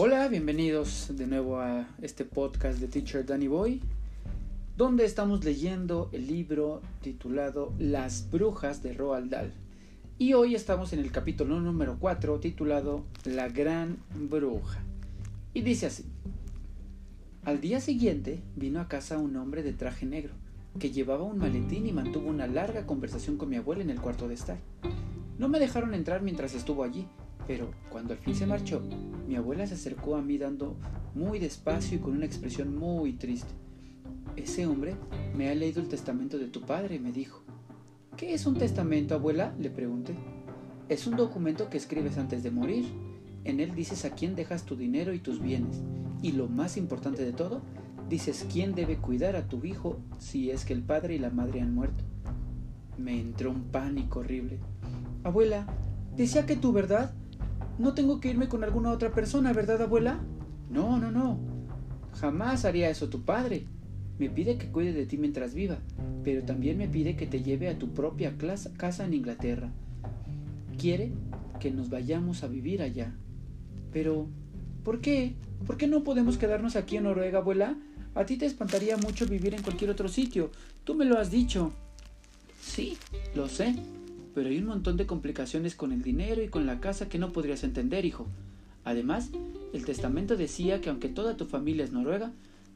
Hola, bienvenidos de nuevo a este podcast de Teacher Danny Boy, donde estamos leyendo el libro titulado Las Brujas de Roald Dahl. Y hoy estamos en el capítulo número 4 titulado La Gran Bruja. Y dice así. Al día siguiente vino a casa un hombre de traje negro, que llevaba un maletín y mantuvo una larga conversación con mi abuela en el cuarto de estar. No me dejaron entrar mientras estuvo allí, pero cuando al fin se marchó, mi abuela se acercó a mí dando muy despacio y con una expresión muy triste. Ese hombre me ha leído el testamento de tu padre, me dijo. ¿Qué es un testamento, abuela? le pregunté. Es un documento que escribes antes de morir. En él dices a quién dejas tu dinero y tus bienes. Y lo más importante de todo, dices quién debe cuidar a tu hijo si es que el padre y la madre han muerto. Me entró un pánico horrible. Abuela, decía que tu verdad no tengo que irme con alguna otra persona, ¿verdad, abuela? No, no, no. Jamás haría eso tu padre. Me pide que cuide de ti mientras viva, pero también me pide que te lleve a tu propia casa en Inglaterra. Quiere que nos vayamos a vivir allá. Pero, ¿por qué? ¿Por qué no podemos quedarnos aquí en Noruega, abuela? A ti te espantaría mucho vivir en cualquier otro sitio. Tú me lo has dicho. Sí, lo sé, pero hay un montón de complicaciones con el dinero y con la casa que no podrías entender, hijo. Además, el testamento decía que aunque toda tu familia es noruega,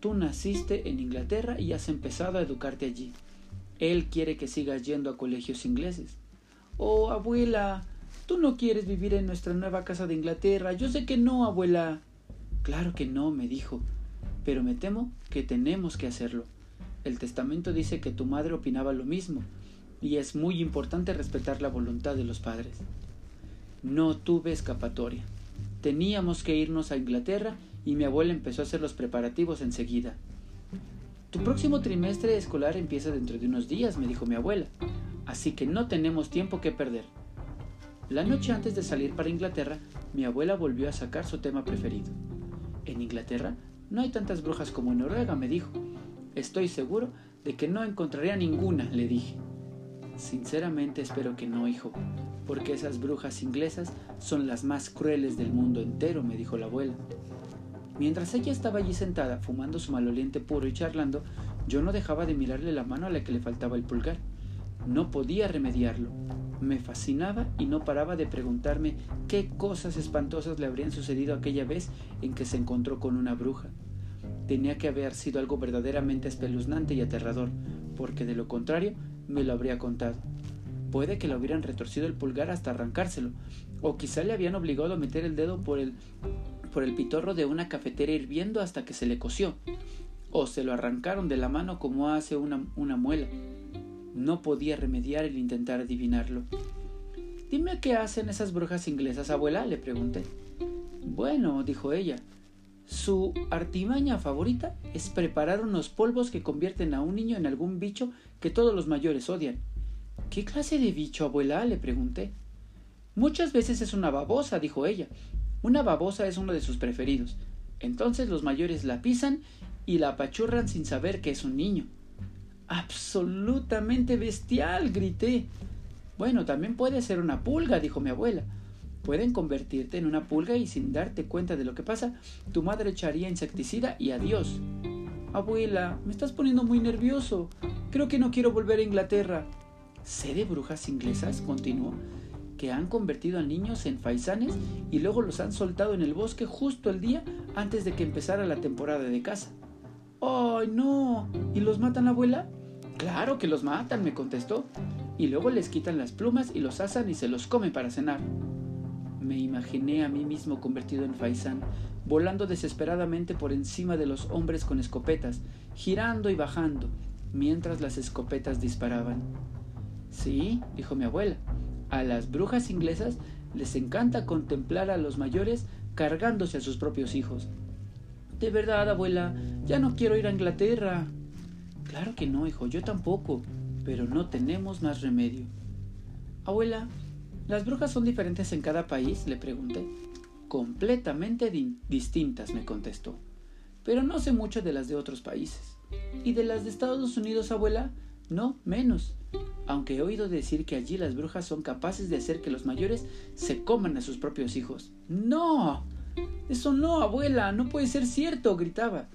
tú naciste en Inglaterra y has empezado a educarte allí. Él quiere que sigas yendo a colegios ingleses. Oh, abuela, tú no quieres vivir en nuestra nueva casa de Inglaterra. Yo sé que no, abuela. Claro que no, me dijo, pero me temo que tenemos que hacerlo. El testamento dice que tu madre opinaba lo mismo, y es muy importante respetar la voluntad de los padres. No tuve escapatoria. Teníamos que irnos a Inglaterra y mi abuela empezó a hacer los preparativos enseguida. Tu próximo trimestre escolar empieza dentro de unos días, me dijo mi abuela, así que no tenemos tiempo que perder. La noche antes de salir para Inglaterra, mi abuela volvió a sacar su tema preferido. En Inglaterra no hay tantas brujas como en Noruega, me dijo. Estoy seguro de que no encontraría ninguna, le dije. Sinceramente espero que no, hijo, porque esas brujas inglesas son las más crueles del mundo entero, me dijo la abuela. Mientras ella estaba allí sentada, fumando su maloliente puro y charlando, yo no dejaba de mirarle la mano a la que le faltaba el pulgar. No podía remediarlo. Me fascinaba y no paraba de preguntarme qué cosas espantosas le habrían sucedido aquella vez en que se encontró con una bruja. Tenía que haber sido algo verdaderamente espeluznante y aterrador, porque de lo contrario me lo habría contado. Puede que le hubieran retorcido el pulgar hasta arrancárselo, o quizá le habían obligado a meter el dedo por el, por el pitorro de una cafetera hirviendo hasta que se le coció, o se lo arrancaron de la mano como hace una, una muela. No podía remediar el intentar adivinarlo. Dime qué hacen esas brujas inglesas, abuela, le pregunté. Bueno, dijo ella, su artimaña favorita es preparar unos polvos que convierten a un niño en algún bicho que todos los mayores odian. ¿Qué clase de bicho, abuela? le pregunté. Muchas veces es una babosa, dijo ella. Una babosa es uno de sus preferidos. Entonces los mayores la pisan y la apachurran sin saber que es un niño. Absolutamente bestial, grité. Bueno, también puede ser una pulga, dijo mi abuela pueden convertirte en una pulga y sin darte cuenta de lo que pasa, tu madre echaría insecticida y adiós. Abuela, me estás poniendo muy nervioso. Creo que no quiero volver a Inglaterra. ¿Sé de brujas inglesas? continuó, que han convertido a niños en faisanes y luego los han soltado en el bosque justo el día antes de que empezara la temporada de caza. ¡Ay, no! ¿Y los matan, abuela? Claro que los matan, me contestó. Y luego les quitan las plumas y los asan y se los comen para cenar. Me imaginé a mí mismo convertido en faisán, volando desesperadamente por encima de los hombres con escopetas, girando y bajando, mientras las escopetas disparaban. Sí, dijo mi abuela, a las brujas inglesas les encanta contemplar a los mayores cargándose a sus propios hijos. De verdad, abuela, ya no quiero ir a Inglaterra. Claro que no, hijo, yo tampoco, pero no tenemos más remedio. Abuela, ¿Las brujas son diferentes en cada país? le pregunté. Completamente distintas, me contestó. Pero no sé mucho de las de otros países. ¿Y de las de Estados Unidos, abuela? No, menos. Aunque he oído decir que allí las brujas son capaces de hacer que los mayores se coman a sus propios hijos. ¡No! Eso no, abuela, no puede ser cierto, gritaba.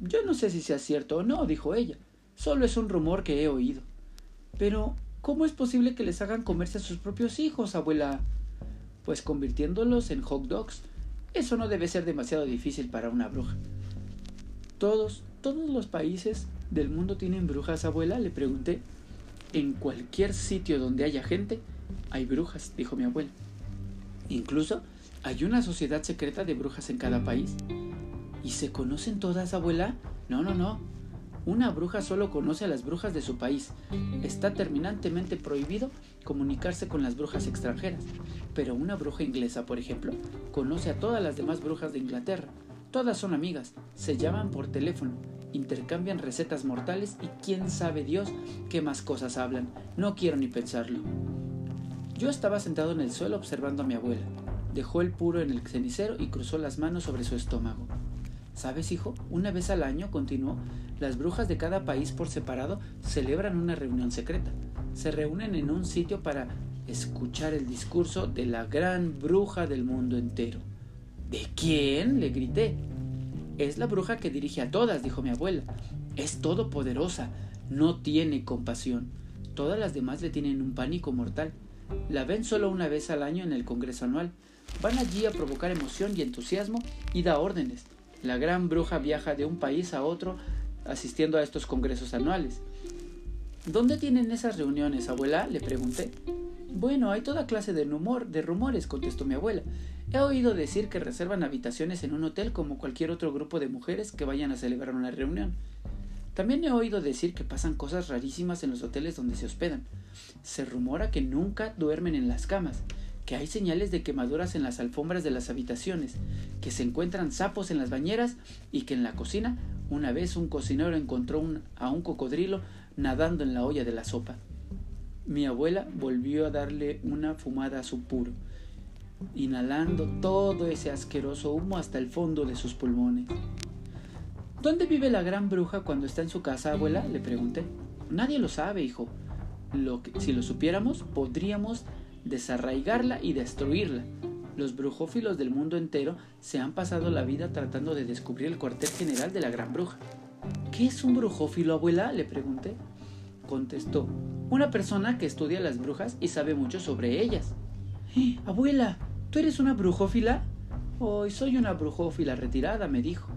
Yo no sé si sea cierto o no, dijo ella. Solo es un rumor que he oído. Pero, ¿cómo es posible que les hagan comerse a sus propios hijos, abuela? Pues convirtiéndolos en hot dogs. Eso no debe ser demasiado difícil para una bruja. Todos, todos los países del mundo tienen brujas, abuela, le pregunté. En cualquier sitio donde haya gente, hay brujas, dijo mi abuela. Incluso hay una sociedad secreta de brujas en cada país. ¿Y se conocen todas, abuela? No, no, no. Una bruja solo conoce a las brujas de su país. Está terminantemente prohibido comunicarse con las brujas extranjeras. Pero una bruja inglesa, por ejemplo, conoce a todas las demás brujas de Inglaterra. Todas son amigas, se llaman por teléfono, intercambian recetas mortales y quién sabe Dios qué más cosas hablan. No quiero ni pensarlo. Yo estaba sentado en el suelo observando a mi abuela. Dejó el puro en el cenicero y cruzó las manos sobre su estómago. ¿Sabes, hijo? Una vez al año, continuó, las brujas de cada país por separado celebran una reunión secreta. Se reúnen en un sitio para escuchar el discurso de la gran bruja del mundo entero. ¿De quién? le grité. Es la bruja que dirige a todas, dijo mi abuela. Es todopoderosa, no tiene compasión. Todas las demás le tienen un pánico mortal. La ven solo una vez al año en el Congreso anual. Van allí a provocar emoción y entusiasmo y da órdenes. La gran bruja viaja de un país a otro asistiendo a estos congresos anuales. ¿Dónde tienen esas reuniones, abuela? le pregunté. Bueno, hay toda clase de, rumor, de rumores, contestó mi abuela. He oído decir que reservan habitaciones en un hotel como cualquier otro grupo de mujeres que vayan a celebrar una reunión. También he oído decir que pasan cosas rarísimas en los hoteles donde se hospedan. Se rumora que nunca duermen en las camas, que hay señales de quemaduras en las alfombras de las habitaciones, que se encuentran sapos en las bañeras y que en la cocina una vez un cocinero encontró a un cocodrilo nadando en la olla de la sopa. Mi abuela volvió a darle una fumada a su puro, inhalando todo ese asqueroso humo hasta el fondo de sus pulmones. ¿Dónde vive la gran bruja cuando está en su casa, abuela? le pregunté. Nadie lo sabe, hijo. Lo que, si lo supiéramos, podríamos desarraigarla y destruirla. Los brujófilos del mundo entero se han pasado la vida tratando de descubrir el cuartel general de la gran bruja. ¿Qué es un brujófilo, abuela? le pregunté. Contestó, una persona que estudia las brujas y sabe mucho sobre ellas. ¡Eh, abuela, ¿tú eres una brujófila? Hoy soy una brujófila retirada, me dijo.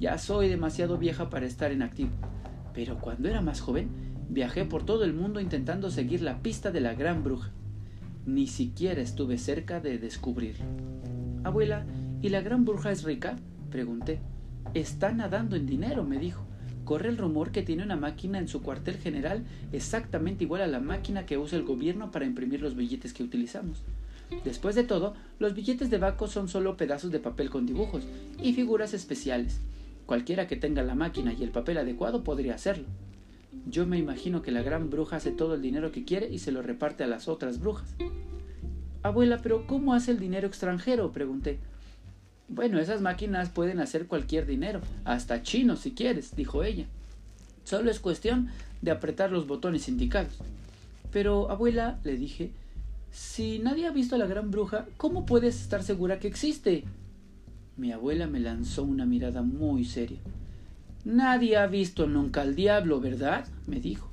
Ya soy demasiado vieja para estar en activo. Pero cuando era más joven, viajé por todo el mundo intentando seguir la pista de la gran bruja. Ni siquiera estuve cerca de descubrirlo. Abuela, ¿y la gran bruja es rica? Pregunté. Está nadando en dinero, me dijo. Corre el rumor que tiene una máquina en su cuartel general exactamente igual a la máquina que usa el gobierno para imprimir los billetes que utilizamos. Después de todo, los billetes de Baco son solo pedazos de papel con dibujos y figuras especiales. Cualquiera que tenga la máquina y el papel adecuado podría hacerlo. Yo me imagino que la gran bruja hace todo el dinero que quiere y se lo reparte a las otras brujas. Abuela, pero ¿cómo hace el dinero extranjero? pregunté. Bueno, esas máquinas pueden hacer cualquier dinero, hasta chino si quieres, dijo ella. Solo es cuestión de apretar los botones indicados. Pero, abuela, le dije, si nadie ha visto a la gran bruja, ¿cómo puedes estar segura que existe? Mi abuela me lanzó una mirada muy seria. Nadie ha visto nunca al diablo, ¿verdad? me dijo.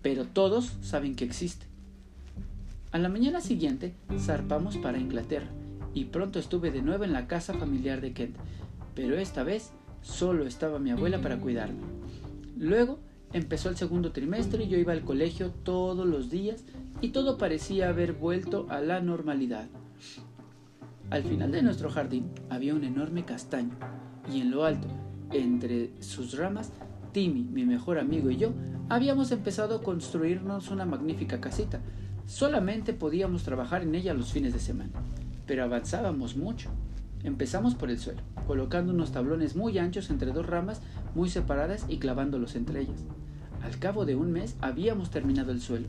Pero todos saben que existe. A la mañana siguiente zarpamos para Inglaterra y pronto estuve de nuevo en la casa familiar de Kent, pero esta vez solo estaba mi abuela para cuidarme. Luego empezó el segundo trimestre y yo iba al colegio todos los días y todo parecía haber vuelto a la normalidad. Al final de nuestro jardín había un enorme castaño y en lo alto entre sus ramas, Timmy, mi mejor amigo y yo habíamos empezado a construirnos una magnífica casita. Solamente podíamos trabajar en ella los fines de semana, pero avanzábamos mucho. Empezamos por el suelo, colocando unos tablones muy anchos entre dos ramas muy separadas y clavándolos entre ellas. Al cabo de un mes habíamos terminado el suelo.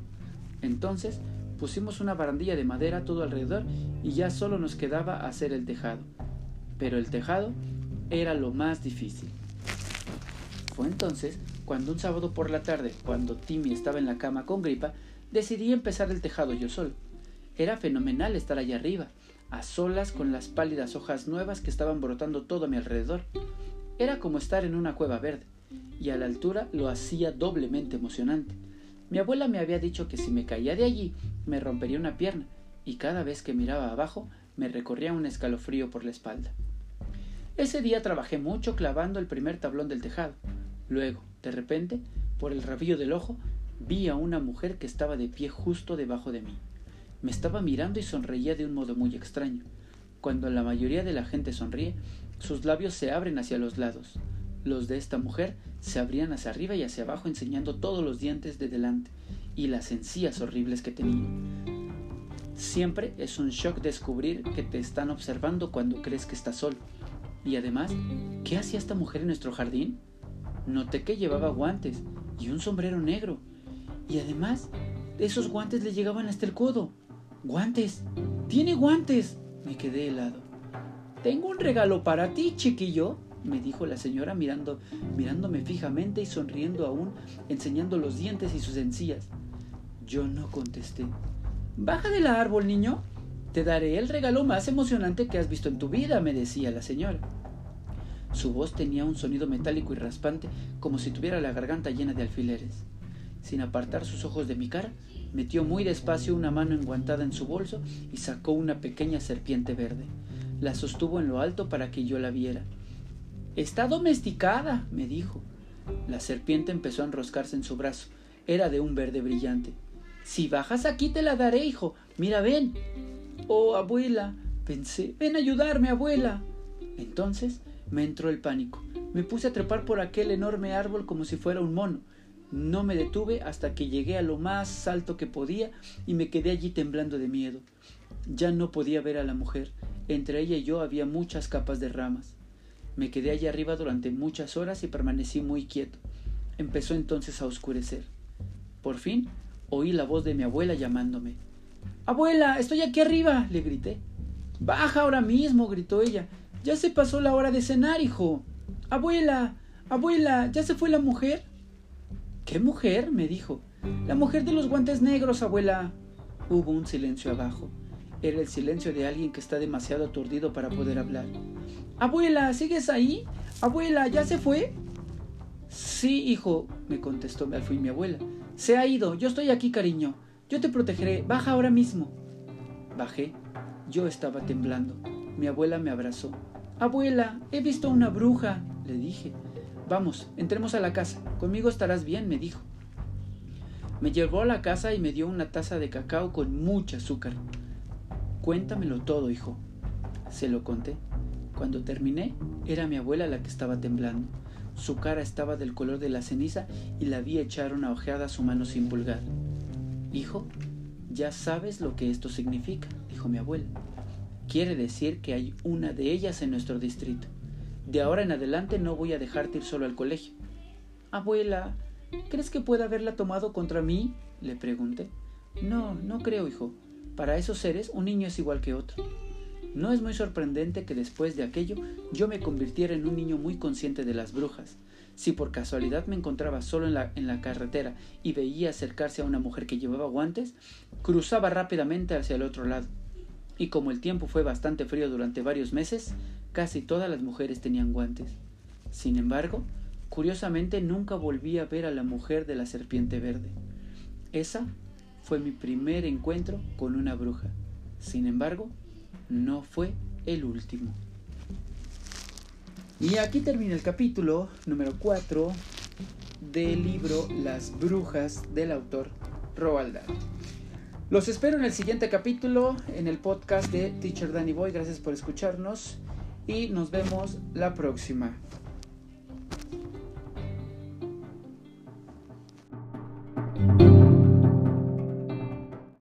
Entonces pusimos una barandilla de madera todo alrededor y ya solo nos quedaba hacer el tejado. Pero el tejado era lo más difícil. Fue entonces cuando un sábado por la tarde, cuando Timmy estaba en la cama con gripa, decidí empezar el tejado yo solo. Era fenomenal estar allá arriba, a solas con las pálidas hojas nuevas que estaban brotando todo a mi alrededor. Era como estar en una cueva verde, y a la altura lo hacía doblemente emocionante. Mi abuela me había dicho que si me caía de allí me rompería una pierna, y cada vez que miraba abajo me recorría un escalofrío por la espalda. Ese día trabajé mucho clavando el primer tablón del tejado. Luego, de repente, por el rabillo del ojo, vi a una mujer que estaba de pie justo debajo de mí. Me estaba mirando y sonreía de un modo muy extraño. Cuando la mayoría de la gente sonríe, sus labios se abren hacia los lados. Los de esta mujer se abrían hacia arriba y hacia abajo enseñando todos los dientes de delante y las encías horribles que tenía. Siempre es un shock descubrir que te están observando cuando crees que estás solo. Y además, ¿qué hacía esta mujer en nuestro jardín? Noté que llevaba guantes y un sombrero negro. Y además, esos guantes le llegaban hasta el codo. ¡Guantes! ¡Tiene guantes! Me quedé helado. Tengo un regalo para ti, chiquillo, me dijo la señora mirando, mirándome fijamente y sonriendo aún, enseñando los dientes y sus encías. Yo no contesté. Baja del árbol, niño. Te daré el regalo más emocionante que has visto en tu vida, me decía la señora. Su voz tenía un sonido metálico y raspante, como si tuviera la garganta llena de alfileres. Sin apartar sus ojos de mi cara, metió muy despacio una mano enguantada en su bolso y sacó una pequeña serpiente verde. La sostuvo en lo alto para que yo la viera. Está domesticada, me dijo. La serpiente empezó a enroscarse en su brazo. Era de un verde brillante. Si bajas aquí te la daré, hijo. Mira, ven. Oh, abuela, pensé, ven a ayudarme, abuela. Entonces me entró el pánico. Me puse a trepar por aquel enorme árbol como si fuera un mono. No me detuve hasta que llegué a lo más alto que podía y me quedé allí temblando de miedo. Ya no podía ver a la mujer. Entre ella y yo había muchas capas de ramas. Me quedé allí arriba durante muchas horas y permanecí muy quieto. Empezó entonces a oscurecer. Por fin oí la voz de mi abuela llamándome. Abuela, estoy aquí arriba, le grité. Baja ahora mismo, gritó ella. Ya se pasó la hora de cenar, hijo. Abuela, abuela, ¿ya se fue la mujer? ¿Qué mujer? me dijo. La mujer de los guantes negros, abuela. Hubo un silencio abajo. Era el silencio de alguien que está demasiado aturdido para poder hablar. Abuela, ¿sigues ahí? Abuela, ¿ya se fue? Sí, hijo, me contestó al fin mi abuela. Se ha ido. Yo estoy aquí, cariño. Yo te protegeré. Baja ahora mismo. Bajé. Yo estaba temblando. Mi abuela me abrazó. Abuela, he visto una bruja, le dije. Vamos, entremos a la casa. Conmigo estarás bien, me dijo. Me llevó a la casa y me dio una taza de cacao con mucho azúcar. Cuéntamelo todo, hijo. Se lo conté. Cuando terminé, era mi abuela la que estaba temblando. Su cara estaba del color de la ceniza y la vi echar una ojeada a su mano sin pulgar. Hijo, ya sabes lo que esto significa, dijo mi abuela. Quiere decir que hay una de ellas en nuestro distrito. De ahora en adelante no voy a dejarte ir solo al colegio. Abuela, ¿crees que pueda haberla tomado contra mí? le pregunté. No, no creo, hijo. Para esos seres un niño es igual que otro. No es muy sorprendente que después de aquello yo me convirtiera en un niño muy consciente de las brujas. Si por casualidad me encontraba solo en la, en la carretera y veía acercarse a una mujer que llevaba guantes, cruzaba rápidamente hacia el otro lado. Y como el tiempo fue bastante frío durante varios meses, casi todas las mujeres tenían guantes. Sin embargo, curiosamente nunca volví a ver a la mujer de la serpiente verde. Esa fue mi primer encuentro con una bruja. Sin embargo, no fue el último. Y aquí termina el capítulo número 4 del libro Las Brujas del autor Roald Dahl. Los espero en el siguiente capítulo en el podcast de Teacher Danny Boy. Gracias por escucharnos y nos vemos la próxima.